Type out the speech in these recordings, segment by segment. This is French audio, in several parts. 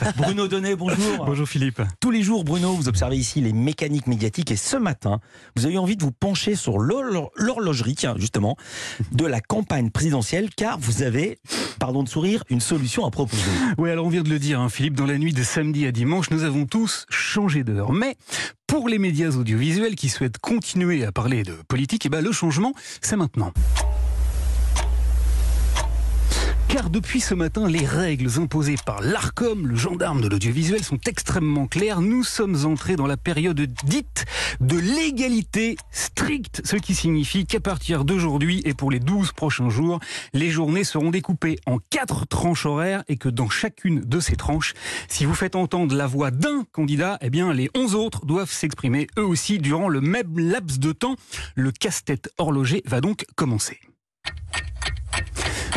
Bruno Donnet, bonjour. Bonjour Philippe. Tous les jours, Bruno, vous observez ici les mécaniques médiatiques et ce matin, vous avez envie de vous pencher sur l'hor- l'horlogerie, tiens, justement, de la campagne présidentielle, car vous avez, pardon de sourire, une solution à proposer. Oui, alors on vient de le dire, hein, Philippe, dans la nuit de samedi à dimanche, nous avons tous changé d'heure. Mais pour les médias audiovisuels qui souhaitent continuer à parler de politique, eh ben, le changement, c'est maintenant. Car depuis ce matin, les règles imposées par l'ARCOM, le gendarme de l'audiovisuel, sont extrêmement claires. Nous sommes entrés dans la période dite de l'égalité stricte, ce qui signifie qu'à partir d'aujourd'hui et pour les 12 prochains jours, les journées seront découpées en quatre tranches horaires et que dans chacune de ces tranches, si vous faites entendre la voix d'un candidat, eh bien les 11 autres doivent s'exprimer eux aussi durant le même laps de temps. Le casse-tête horloger va donc commencer.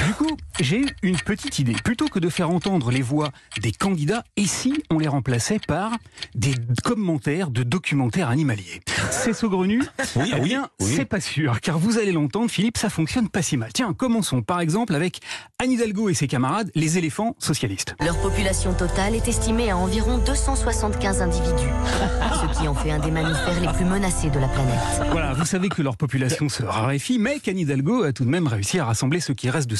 Du coup, j'ai eu une petite idée. Plutôt que de faire entendre les voix des candidats, et si on les remplaçait par des commentaires de documentaires animaliers? C'est saugrenu Oui, Eh bien, oui. c'est pas sûr, car vous allez l'entendre, Philippe, ça fonctionne pas si mal. Tiens, commençons par exemple avec Anne Hidalgo et ses camarades, les éléphants socialistes. Leur population totale est estimée à environ 275 individus, ce qui en fait un des mammifères les plus menacés de la planète. Voilà, vous savez que leur population se raréfie, mais qu'Anne Hidalgo a tout de même réussi à rassembler ce qui reste de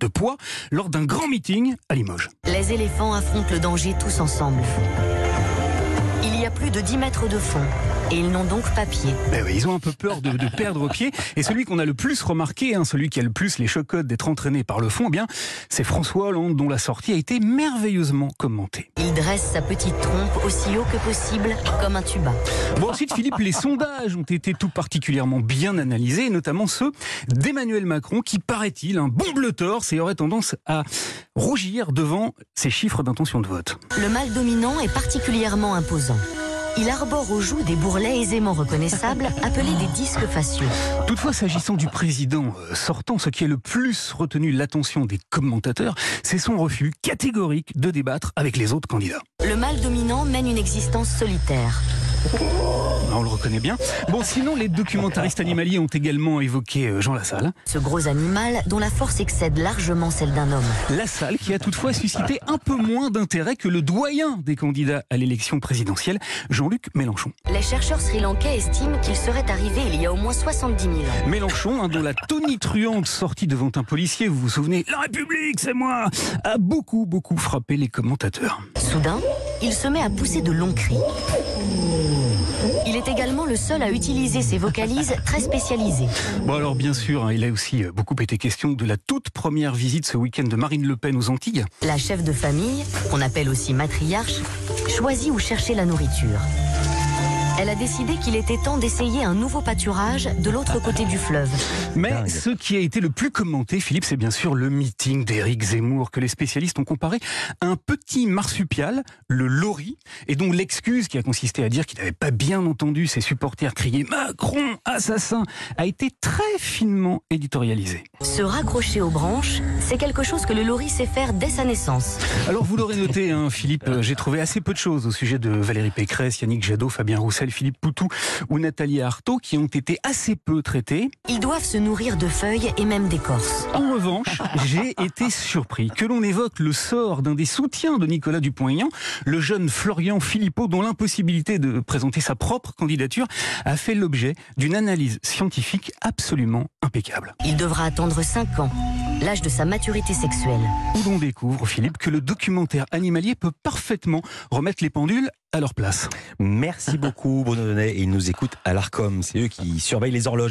de poids lors d'un grand meeting à Limoges. Les éléphants affrontent le danger tous ensemble. Il y a plus de 10 mètres de fond, et ils n'ont donc pas pied. Ben oui, ils ont un peu peur de, de perdre pied. Et celui qu'on a le plus remarqué, hein, celui qui a le plus les chocottes d'être entraîné par le fond, eh bien, c'est François Hollande, dont la sortie a été merveilleusement commentée. Il dresse sa petite trompe aussi haut que possible, comme un tuba. Bon, ensuite, Philippe, les sondages ont été tout particulièrement bien analysés, notamment ceux d'Emmanuel Macron, qui, paraît-il, un bon bleu torse et aurait tendance à rougir devant ses chiffres d'intention de vote. Le mâle dominant est particulièrement imposant. Il arbore aux joues des bourrelets aisément reconnaissables, appelés des disques faciaux. Toutefois, s'agissant du président euh, sortant, ce qui est le plus retenu l'attention des commentateurs, c'est son refus catégorique de débattre avec les autres candidats. Le mâle dominant mène une existence solitaire. On le reconnaît bien. Bon, sinon, les documentaristes animaliers ont également évoqué euh, Jean Lassalle. Ce gros animal dont la force excède largement celle d'un homme. Lassalle qui a toutefois suscité un peu moins d'intérêt que le doyen des candidats à l'élection présidentielle, Jean-Luc Mélenchon. Les chercheurs sri-lankais estiment qu'il serait arrivé il y a au moins 70 000 ans. Mélenchon, dont la tonitruante sortie devant un policier, vous vous souvenez, La République, c'est moi, a beaucoup, beaucoup frappé les commentateurs. Soudain, il se met à pousser de longs cris. Il est également le seul à utiliser ses vocalises très spécialisées. Bon alors bien sûr, hein, il a aussi euh, beaucoup été question de la toute première visite ce week-end de Marine Le Pen aux Antilles. La chef de famille, qu'on appelle aussi matriarche, choisit où chercher la nourriture. Elle a décidé qu'il était temps d'essayer un nouveau pâturage de l'autre côté du fleuve. Mais Dingue. ce qui a été le plus commenté, Philippe, c'est bien sûr le meeting d'Éric Zemmour que les spécialistes ont comparé à un petit marsupial, le lori, et dont l'excuse qui a consisté à dire qu'il n'avait pas bien entendu ses supporters crier Macron, assassin, a été très finement éditorialisée. Se raccrocher aux branches, c'est quelque chose que le lori sait faire dès sa naissance. Alors vous l'aurez noté, hein, Philippe, euh, j'ai trouvé assez peu de choses au sujet de Valérie Pécresse, Yannick Jadot, Fabien Roussel, Philippe Poutou ou Nathalie Arthaud qui ont été assez peu traités. Ils doivent se nourrir de feuilles et même d'écorce. En revanche, j'ai été surpris que l'on évoque le sort d'un des soutiens de Nicolas Dupont-Aignan, le jeune Florian Philippot, dont l'impossibilité de présenter sa propre candidature a fait l'objet d'une analyse scientifique absolument impeccable. Il devra attendre 5 ans, l'âge de sa maturité sexuelle. Où l'on découvre, Philippe, que le documentaire animalier peut parfaitement remettre les pendules à leur place. Merci beaucoup, Bruno Donnet. Et ils nous écoutent à l'ARCOM. C'est eux qui surveillent les horloges.